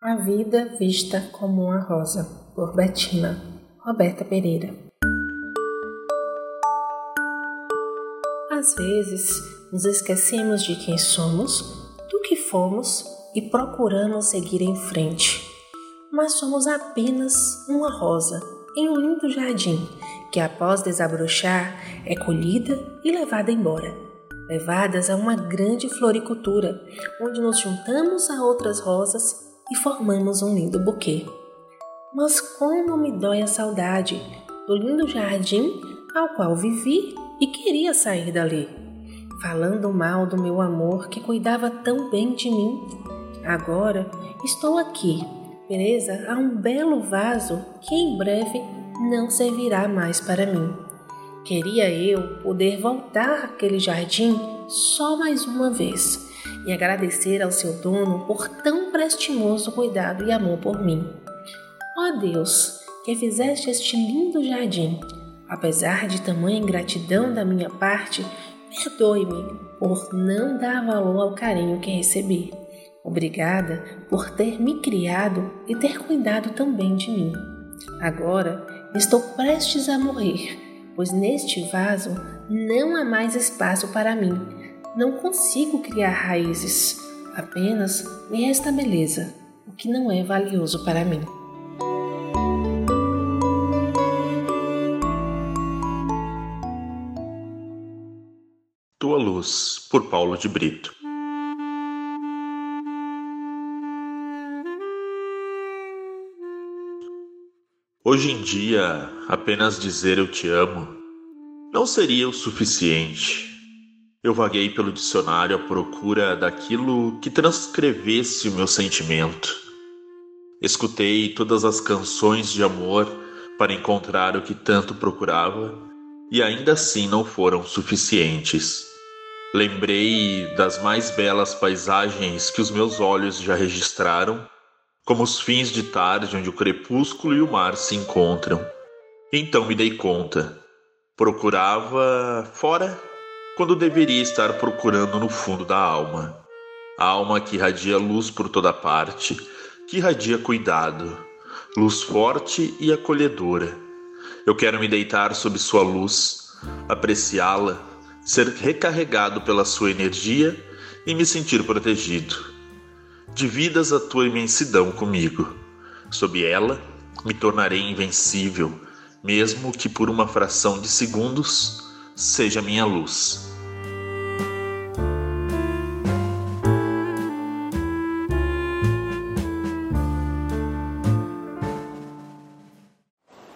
A vida vista como uma rosa, por Betina, Roberta Pereira. Às vezes, nos esquecemos de quem somos, do que fomos e procuramos seguir em frente. Mas somos apenas uma rosa em um lindo jardim que, após desabrochar, é colhida e levada embora. Levadas a uma grande floricultura, onde nos juntamos a outras rosas e formamos um lindo buquê. Mas como me dói a saudade do lindo jardim ao qual vivi e queria sair dali, falando mal do meu amor que cuidava tão bem de mim. Agora estou aqui, presa a um belo vaso que em breve não servirá mais para mim. Queria eu poder voltar àquele jardim só mais uma vez e agradecer ao seu dono por tão prestimoso cuidado e amor por mim. Ó oh Deus, que fizeste este lindo jardim, apesar de tamanha ingratidão da minha parte, perdoe-me por não dar valor ao carinho que recebi. Obrigada por ter me criado e ter cuidado tão bem de mim. Agora estou prestes a morrer, pois neste vaso não há mais espaço para mim não consigo criar raízes, apenas me resta beleza, o que não é valioso para mim. Tua Luz, por Paulo de Brito. Hoje em dia, apenas dizer eu te amo não seria o suficiente eu vaguei pelo dicionário à procura daquilo que transcrevesse o meu sentimento. Escutei todas as canções de amor para encontrar o que tanto procurava e ainda assim não foram suficientes. Lembrei das mais belas paisagens que os meus olhos já registraram, como os fins de tarde onde o crepúsculo e o mar se encontram. Então me dei conta. Procurava fora quando deveria estar procurando no fundo da alma. A alma que irradia luz por toda parte, que irradia cuidado, luz forte e acolhedora. Eu quero me deitar sob sua luz, apreciá-la, ser recarregado pela sua energia e me sentir protegido. Dividas a tua imensidão comigo. Sob ela, me tornarei invencível, mesmo que por uma fração de segundos seja minha luz.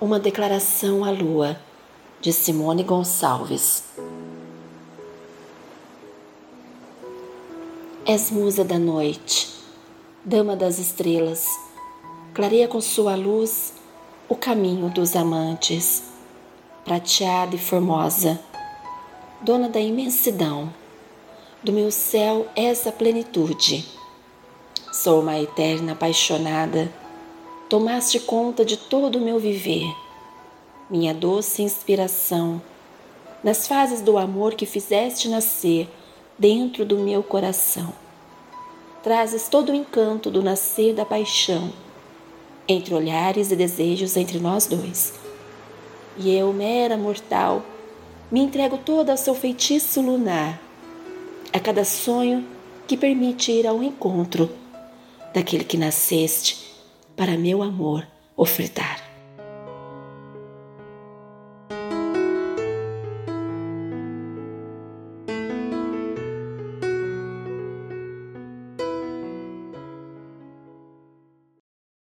Uma declaração à lua, de Simone Gonçalves. És musa da noite, dama das estrelas, clareia com sua luz o caminho dos amantes, prateada e formosa, dona da imensidão, do meu céu és a plenitude. Sou uma eterna apaixonada tomaste conta de todo o meu viver, minha doce inspiração, nas fases do amor que fizeste nascer dentro do meu coração. Trazes todo o encanto do nascer da paixão, entre olhares e desejos entre nós dois. E eu, mera mortal, me entrego toda ao seu feitiço lunar, a cada sonho que permite ir ao encontro daquele que nasceste para meu amor ofertar.